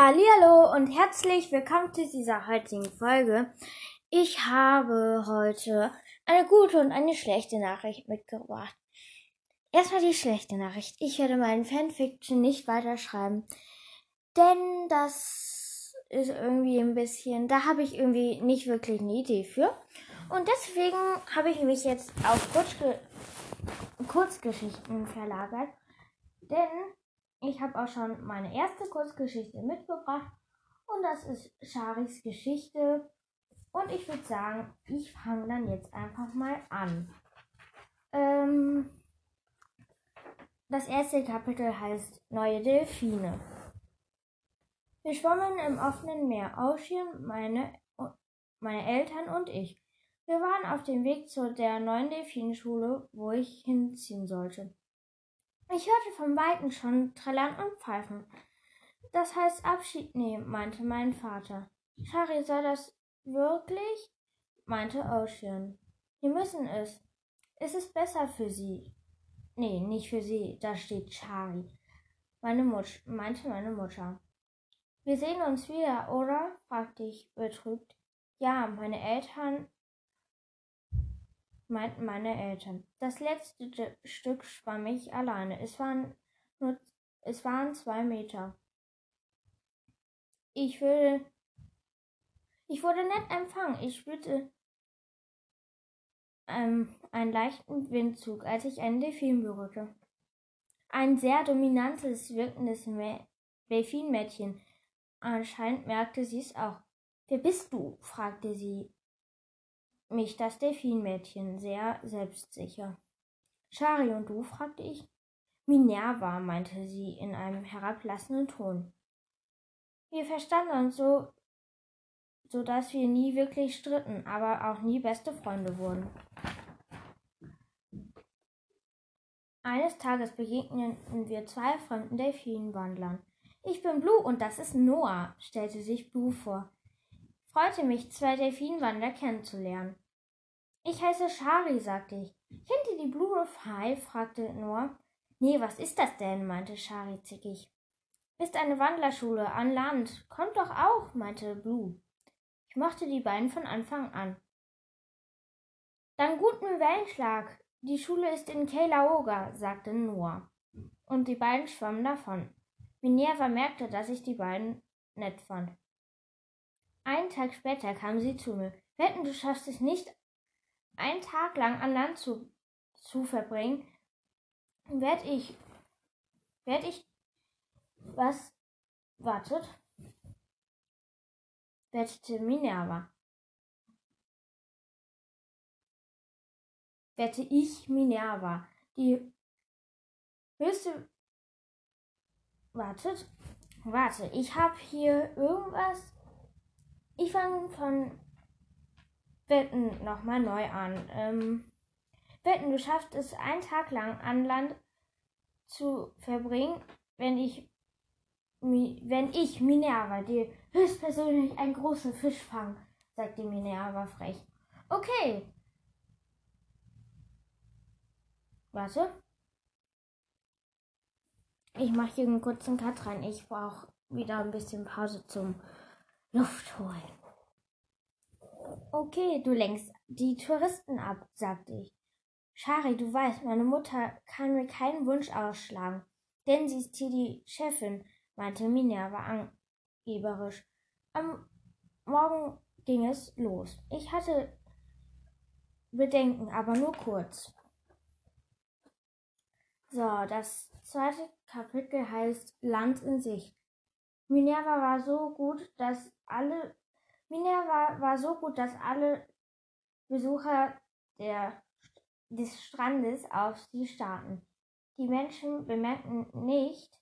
Hallo und herzlich willkommen zu dieser heutigen Folge. Ich habe heute eine gute und eine schlechte Nachricht mitgebracht. Erstmal die schlechte Nachricht. Ich werde meinen Fanfiction nicht weiterschreiben, denn das ist irgendwie ein bisschen, da habe ich irgendwie nicht wirklich eine Idee für. Und deswegen habe ich mich jetzt auf Kurzge Kurzgeschichten verlagert, denn ich habe auch schon meine erste Kurzgeschichte mitgebracht und das ist Charis Geschichte. Und ich würde sagen, ich fange dann jetzt einfach mal an. Ähm, das erste Kapitel heißt Neue Delfine. Wir schwammen im offenen Meer, Ocean, meine, meine Eltern und ich. Wir waren auf dem Weg zu der neuen Delfinschule, wo ich hinziehen sollte. Ich hörte vom Weiten schon Trällern und Pfeifen. Das heißt Abschied nehmen, meinte mein Vater. Shari, soll das wirklich? meinte Ocean. Wir müssen es. Es ist besser für sie. Nee, nicht für sie, da steht Shari. Meine Mutter, meinte meine Mutter. Wir sehen uns wieder, oder? fragte ich betrübt. Ja, meine Eltern meinten meine Eltern. Das letzte Stück schwamm ich alleine. Es waren nur, es waren zwei Meter. Ich würde, ich wurde nett empfangen. Ich spürte ähm, einen leichten Windzug, als ich einen Delfin berührte. Ein sehr dominantes, wirkendes Delfinmädchen. Anscheinend merkte sie es auch. Wer bist du? fragte sie mich das Delfinmädchen, sehr selbstsicher. Shari und du? fragte ich. Minerva, meinte sie in einem herablassenden Ton. Wir verstanden uns so, so dass wir nie wirklich stritten, aber auch nie beste Freunde wurden. Eines Tages begegneten wir zwei fremden Delfinwandlern. Ich bin Blue und das ist Noah, stellte sich Blue vor freute mich, zwei Delfinwander kennenzulernen. Ich heiße Shari, sagte ich. Kennt ihr die Blue High? fragte Noah. Nee, was ist das denn? meinte Shari zickig. Ist eine Wandlerschule an Land. Kommt doch auch, meinte Blue. Ich mochte die beiden von Anfang an. Dann guten Wellenschlag. Die Schule ist in Keilaoga, sagte Noah. Und die beiden schwammen davon. Minerva merkte, dass ich die beiden nett fand. Einen Tag später kam sie zu mir. Wetten, du schaffst es nicht, einen Tag lang an Land zu, zu verbringen, werd ich, werd ich, was, wartet, wettete Minerva. Wette ich Minerva, die höchste, wartet, warte, ich habe hier irgendwas. Ich fange von Wetten nochmal neu an. Ähm, Wetten, schaffst es einen Tag lang an Land zu verbringen, wenn ich, wenn ich, Minerva, dir höchstpersönlich einen großen Fisch fange, sagte Minerva frech. Okay. Warte. Ich mache hier einen kurzen Cut rein. Ich brauche wieder ein bisschen Pause zum Luft holen. Okay, du lenkst die Touristen ab, sagte ich. Shari, du weißt, meine Mutter kann mir keinen Wunsch ausschlagen, denn sie ist hier die Chefin, meinte Minerva angeberisch. Am Morgen ging es los. Ich hatte Bedenken, aber nur kurz. So, das zweite Kapitel heißt Land in Sicht. Minerva war so gut, dass alle Minerva war so gut, dass alle Besucher der, des Strandes auf sie starrten. Die Menschen bemerkten nicht,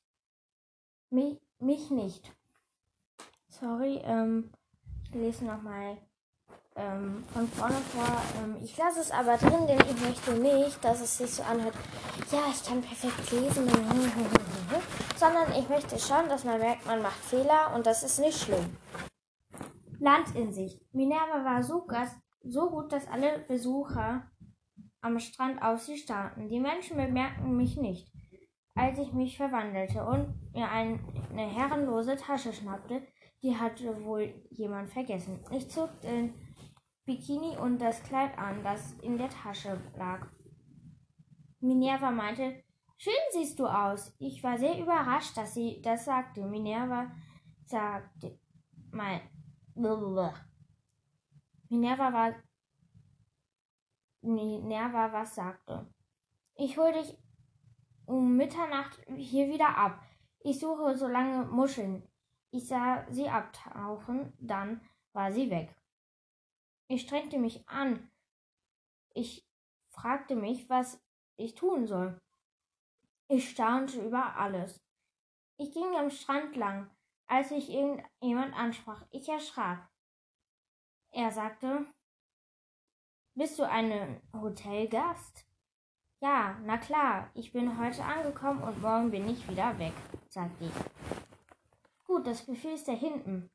mich, mich nicht. Sorry, ähm, ich lese nochmal ähm, von vorne vor. Ähm, ich lasse es aber drin, denn ich möchte nicht, dass es sich so anhört. Ja, ich kann perfekt lesen, sondern ich möchte schon, dass man merkt, man macht Fehler und das ist nicht schlimm. Land in Sicht. Minerva war so, so gut, dass alle Besucher am Strand auf sie starrten. Die Menschen bemerkten mich nicht. als ich mich verwandelte und mir eine herrenlose Tasche schnappte, die hatte wohl jemand vergessen. Ich zog den Bikini und das Kleid an, das in der Tasche lag. Minerva meinte, schön siehst du aus. Ich war sehr überrascht, dass sie das sagte. Minerva sagte, mein, Minerva war, Minerva was sagte. Ich hol dich um Mitternacht hier wieder ab. Ich suche so lange Muscheln. Ich sah sie abtauchen, dann war sie weg. Ich strengte mich an. Ich fragte mich, was ich tun soll. Ich staunte über alles. Ich ging am Strand lang, als ich irgendjemand ansprach. Ich erschrak. Er sagte, Bist du ein Hotelgast? Ja, na klar, ich bin heute angekommen und morgen bin ich wieder weg, sagte ich. Gut, das Buffet ist da hinten.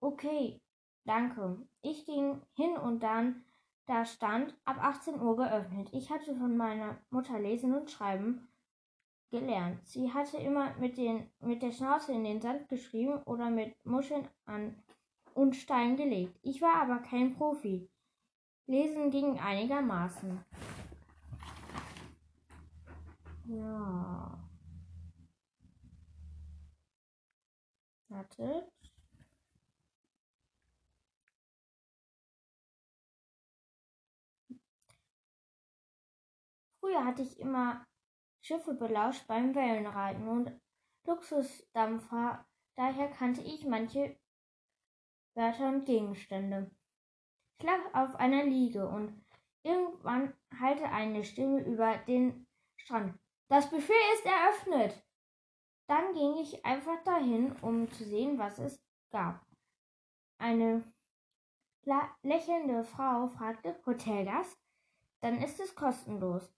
Okay, danke. Ich ging hin und dann, da stand, ab 18 Uhr geöffnet. Ich hatte von meiner Mutter lesen und schreiben gelernt. Sie hatte immer mit, den, mit der Schnauze in den Sand geschrieben oder mit Muscheln an und Stein gelegt. Ich war aber kein Profi. Lesen ging einigermaßen. Ja. Wartet. Früher hatte ich immer Schiffe belauscht beim Wellenreiten und Luxusdampfer, daher kannte ich manche Wörter und Gegenstände. Ich lag auf einer Liege und irgendwann hallte eine Stimme über den Strand. Das Buffet ist eröffnet. Dann ging ich einfach dahin, um zu sehen, was es gab. Eine lächelnde Frau fragte Hotelgast, dann ist es kostenlos.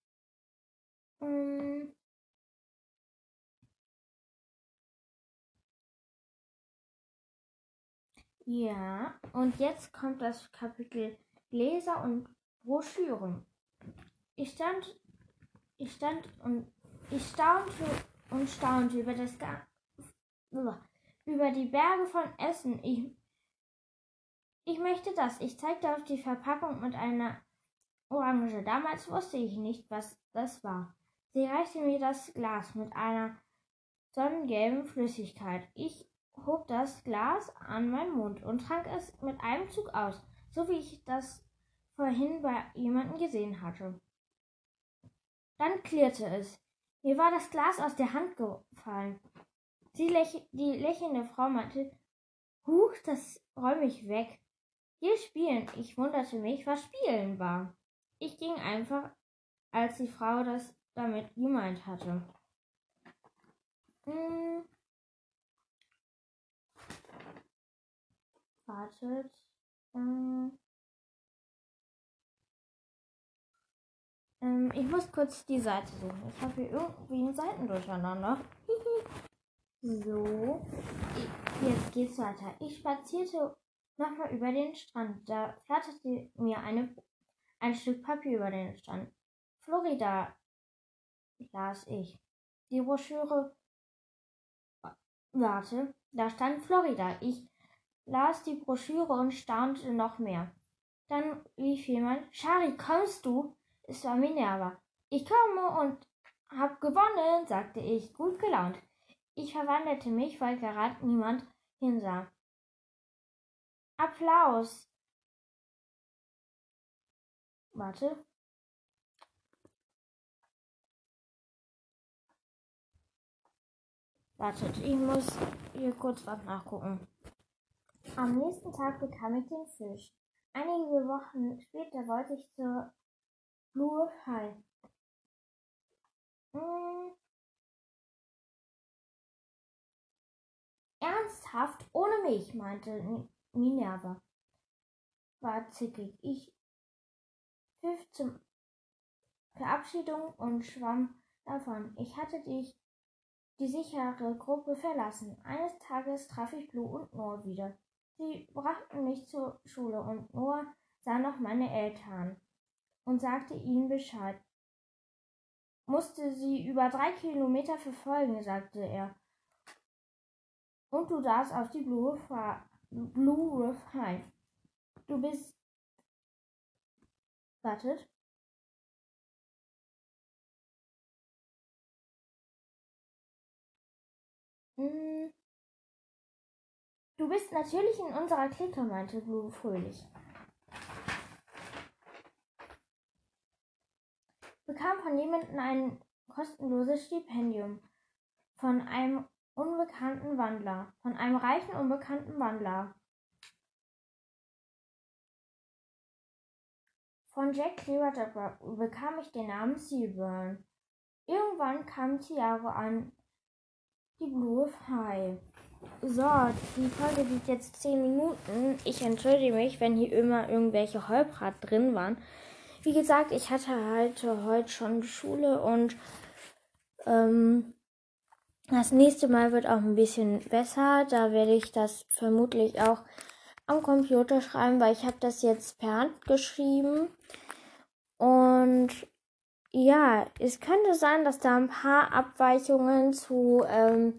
Hm. Ja, und jetzt kommt das Kapitel Gläser und Broschüren. Ich stand, ich stand und ich staunte und staunte über das über die Berge von Essen. Ich, ich möchte das. Ich zeigte auf die Verpackung mit einer Orange. Damals wusste ich nicht, was das war. Sie reichte mir das Glas mit einer sonnengelben Flüssigkeit. Ich hob das Glas an meinen Mund und trank es mit einem Zug aus, so wie ich das vorhin bei jemandem gesehen hatte. Dann klirrte es. Mir war das Glas aus der Hand gefallen. Läch die lächelnde Frau meinte, Huch, das räume ich weg. Hier spielen. Ich wunderte mich, was Spielen war. Ich ging einfach, als die Frau das damit gemeint hatte. Hm. Wartet. Ähm. Ähm, ich muss kurz die Seite suchen. Ich habe hier irgendwie ein Seitendurcheinander. so. Jetzt geht's weiter. Ich spazierte nochmal über den Strand. Da flatterte mir eine, ein Stück Papier über den Strand. Florida las ich. Die Broschüre. Warte, da stand Florida. Ich las die Broschüre und staunte noch mehr. Dann rief jemand, Shari, kommst du? Es war Minerva. Ich komme und hab gewonnen, sagte ich, gut gelaunt. Ich verwandelte mich, weil gerade niemand hinsah. Applaus. Warte. Wartet, ich muss hier kurz was nachgucken. Am nächsten Tag bekam ich den Fisch. Einige Wochen später wollte ich zur Blue High. Hm. Ernsthaft, ohne mich, meinte Minerva. War zickig. Ich pfiff zum Verabschiedung und schwamm davon. Ich hatte dich die sichere Gruppe verlassen. Eines Tages traf ich Blue und Noah wieder. Sie brachten mich zur Schule und Noah sah noch meine Eltern und sagte ihnen Bescheid. musste sie über drei Kilometer verfolgen, sagte er. Und du darfst auf die Blue Riff, Blue Riff High. Du bist. Wartet. Du bist natürlich in unserer Clique, meinte Blue fröhlich. Bekam von jemandem ein kostenloses Stipendium. Von einem unbekannten Wandler. Von einem reichen, unbekannten Wandler. Von Jack Clearwater bekam ich den Namen Seaburn. Irgendwann kam Tiago an die Blue High. So, die Folge geht jetzt 10 Minuten. Ich entschuldige mich, wenn hier immer irgendwelche Holprat drin waren. Wie gesagt, ich hatte halt heute schon Schule und ähm, das nächste Mal wird auch ein bisschen besser. Da werde ich das vermutlich auch am Computer schreiben, weil ich habe das jetzt per Hand geschrieben. Und ja, es könnte sein, dass da ein paar Abweichungen zu ähm,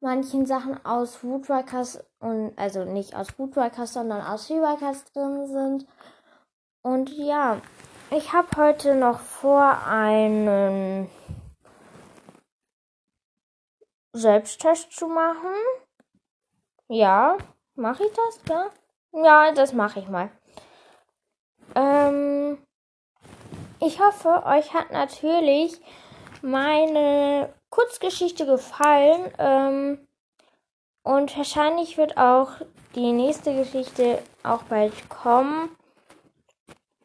manchen Sachen aus Woodworkers und also nicht aus Woodworkers, sondern aus Woodworkers drin sind. Und ja, ich habe heute noch vor, einen Selbsttest zu machen. Ja, mache ich das, ja? Ja, das mache ich mal. Ähm, ich hoffe, euch hat natürlich meine Kurzgeschichte gefallen. Ähm, und wahrscheinlich wird auch die nächste Geschichte auch bald kommen.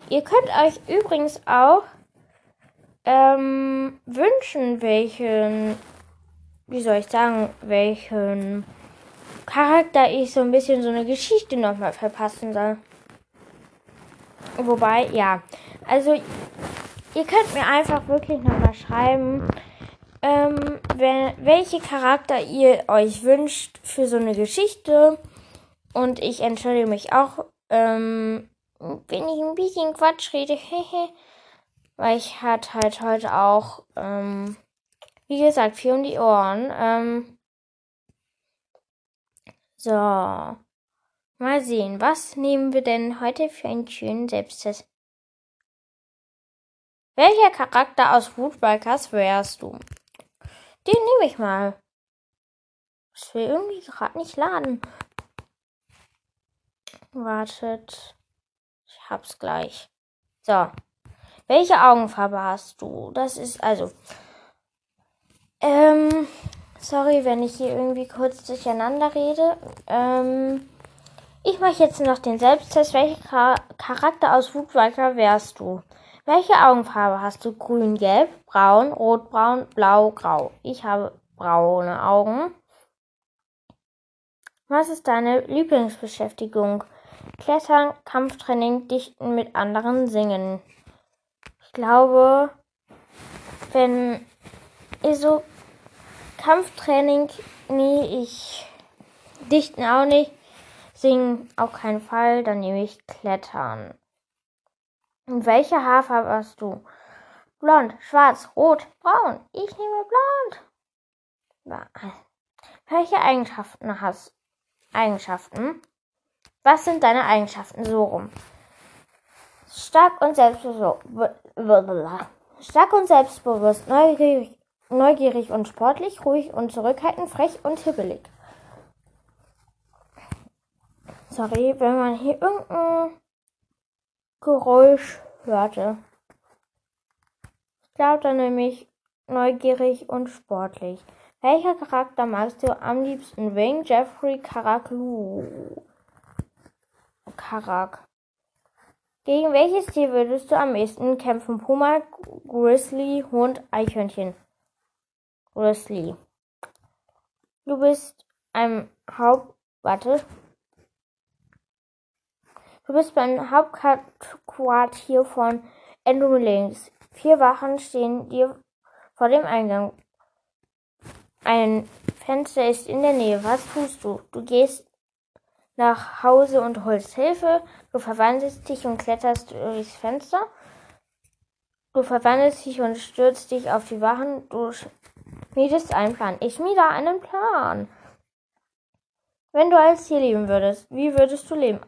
Ihr könnt euch übrigens auch ähm, wünschen, welchen, wie soll ich sagen, welchen Charakter ich so ein bisschen so eine Geschichte nochmal verpassen soll. Wobei, ja, also ihr könnt mir einfach wirklich nochmal schreiben, ähm, wenn, welche Charakter ihr euch wünscht für so eine Geschichte. Und ich entschuldige mich auch, ähm, wenn ich ein bisschen Quatsch rede, weil ich hatte halt heute auch, ähm, wie gesagt, viel um die Ohren. Ähm, so. Mal sehen, was nehmen wir denn heute für einen schönen Selbsttest? Welcher Charakter aus Woodbikers wärst du? Den nehme ich mal. Das will irgendwie gerade nicht laden. Wartet. Ich hab's gleich. So. Welche Augenfarbe hast du? Das ist also. Ähm. Sorry, wenn ich hier irgendwie kurz durcheinander rede. Ähm. Ich mache jetzt noch den Selbsttest. Welcher Charakter aus Woodwalker wärst du? Welche Augenfarbe hast du? Grün, gelb, braun, rotbraun, blau, grau. Ich habe braune Augen. Was ist deine Lieblingsbeschäftigung? Klettern, Kampftraining, Dichten mit anderen, Singen. Ich glaube, wenn ich so Kampftraining, nee, ich Dichten auch nicht, Singen auf keinen Fall, dann nehme ich Klettern. Welche Haarfarbe hast du? Blond, schwarz, rot, braun. Ich nehme blond. Welche Eigenschaften hast Eigenschaften? Was sind deine Eigenschaften? So rum. Stark und selbstbewusst. Stark und selbstbewusst, neugierig, neugierig und sportlich, ruhig und zurückhaltend, frech und hibbelig. Sorry, wenn man hier irgendein Geräusch hörte. Ich glaube nämlich neugierig und sportlich. Welcher Charakter magst du am liebsten? Wing, Jeffrey, Karak, Lu? Karak. Gegen welches Tier würdest du am ehesten kämpfen? Puma, Grizzly, Hund, Eichhörnchen. Grizzly. Du bist ein Haupt... Warte. Du bist beim Hauptquartier von Andrew links. Vier Wachen stehen dir vor dem Eingang. Ein Fenster ist in der Nähe. Was tust du? Du gehst nach Hause und holst Hilfe. Du verwandelst dich und kletterst durchs Fenster. Du verwandelst dich und stürzt dich auf die Wachen. Du schmiedest einen Plan. Ich schmiede einen Plan. Wenn du als Tier leben würdest, wie würdest du leben?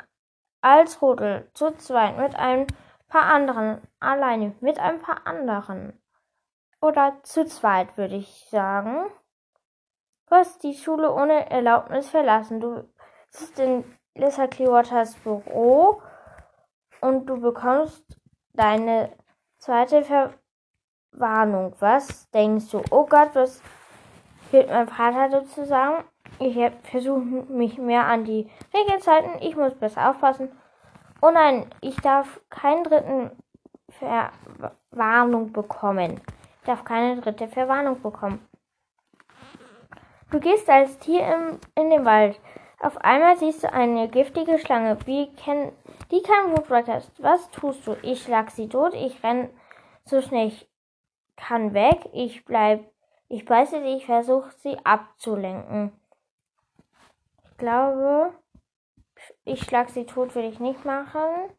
Als Rudel, zu zweit, mit ein paar anderen, alleine, mit ein paar anderen. Oder zu zweit, würde ich sagen. Du hast die Schule ohne Erlaubnis verlassen. Du sitzt in Lissa Clearwaters Büro und du bekommst deine zweite Verwarnung. Was denkst du? Oh Gott, was wird mein Vater dazu sagen? Ich versuche mich mehr an die Regelzeiten. Ich muss besser aufpassen. Oh nein, ich darf keinen dritten Verwarnung bekommen. Ich darf keine dritte Verwarnung bekommen. Du gehst als Tier im, in den Wald. Auf einmal siehst du eine giftige Schlange. Wie kenn, die kein Woodwright hast. Was tust du? Ich schlag sie tot. Ich renn so schnell ich kann weg. Ich bleib, ich beiße sie. Ich versuche sie abzulenken. Glaube, ich schlag sie tot will ich nicht machen.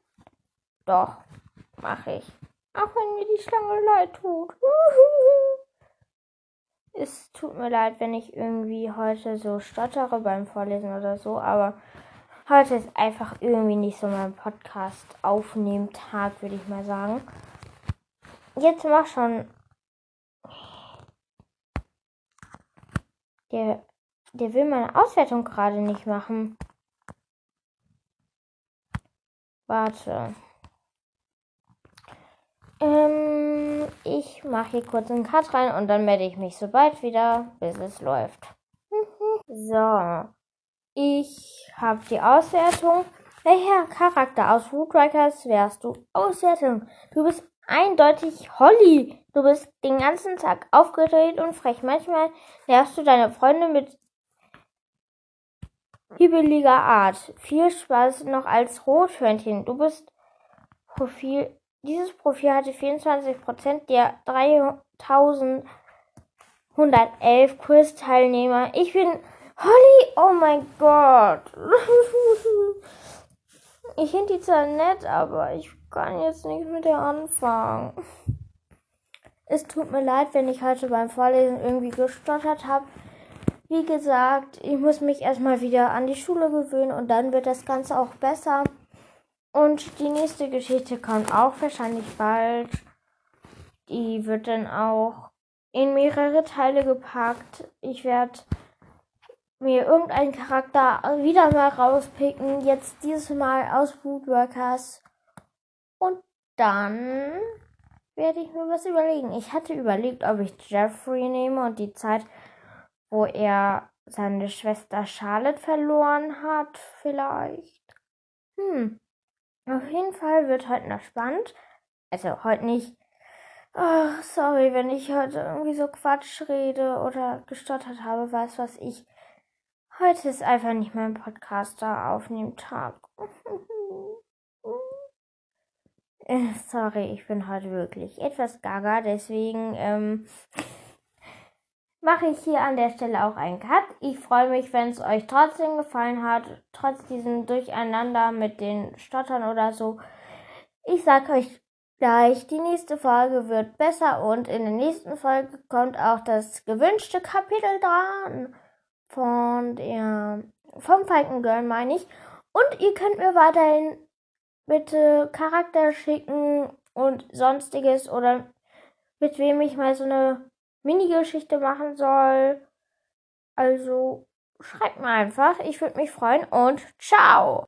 Doch, mache ich. Auch wenn mir die Schlange leid tut. es tut mir leid, wenn ich irgendwie heute so stottere beim Vorlesen oder so, aber heute ist einfach irgendwie nicht so mein Podcast aufnehmen Tag, würde ich mal sagen. Jetzt mach schon. Der, der will meine Auswertung gerade nicht machen. Warte. Ähm, ich mache hier kurz einen Cut rein und dann melde ich mich sobald wieder, bis es läuft. so. Ich habe die Auswertung. Welcher Charakter aus Woodrikers wärst du? Auswertung. Du bist eindeutig Holly. Du bist den ganzen Tag aufgedreht und frech. Manchmal nervst du deine Freunde mit hibbeliger Art. Viel Spaß noch als Rothörnchen. Du bist Profil. Dieses Profil hatte 24% der 3111 Quiz-Teilnehmer. Ich bin Holly. Oh mein Gott. ich finde die zwar nett, aber ich kann jetzt nicht mit der anfangen. Es tut mir leid, wenn ich heute beim Vorlesen irgendwie gestottert habe. Wie gesagt, ich muss mich erstmal wieder an die Schule gewöhnen und dann wird das Ganze auch besser. Und die nächste Geschichte kommt auch wahrscheinlich bald. Die wird dann auch in mehrere Teile gepackt. Ich werde mir irgendeinen Charakter wieder mal rauspicken. Jetzt dieses Mal aus Woodworkers. Und dann werde ich mir was überlegen. Ich hatte überlegt, ob ich Jeffrey nehme und die Zeit wo er seine Schwester Charlotte verloren hat, vielleicht. Hm. Auf jeden Fall wird heute noch spannend. Also heute nicht. Oh, sorry, wenn ich heute irgendwie so Quatsch rede oder gestottert habe, weiß was ich. Heute ist einfach nicht mein Podcaster aufnehmen Tag. Äh, sorry, ich bin heute wirklich etwas gaga, deswegen ähm, mache ich hier an der Stelle auch einen Cut. Ich freue mich, wenn es euch trotzdem gefallen hat, trotz diesem Durcheinander mit den Stottern oder so. Ich sage euch gleich, die nächste Folge wird besser und in der nächsten Folge kommt auch das gewünschte Kapitel dran von der vom Falkengirl meine ich. Und ihr könnt mir weiterhin bitte Charakter schicken und sonstiges oder mit wem ich mal so eine Mini-Geschichte machen soll. Also schreibt mir einfach. Ich würde mich freuen und ciao.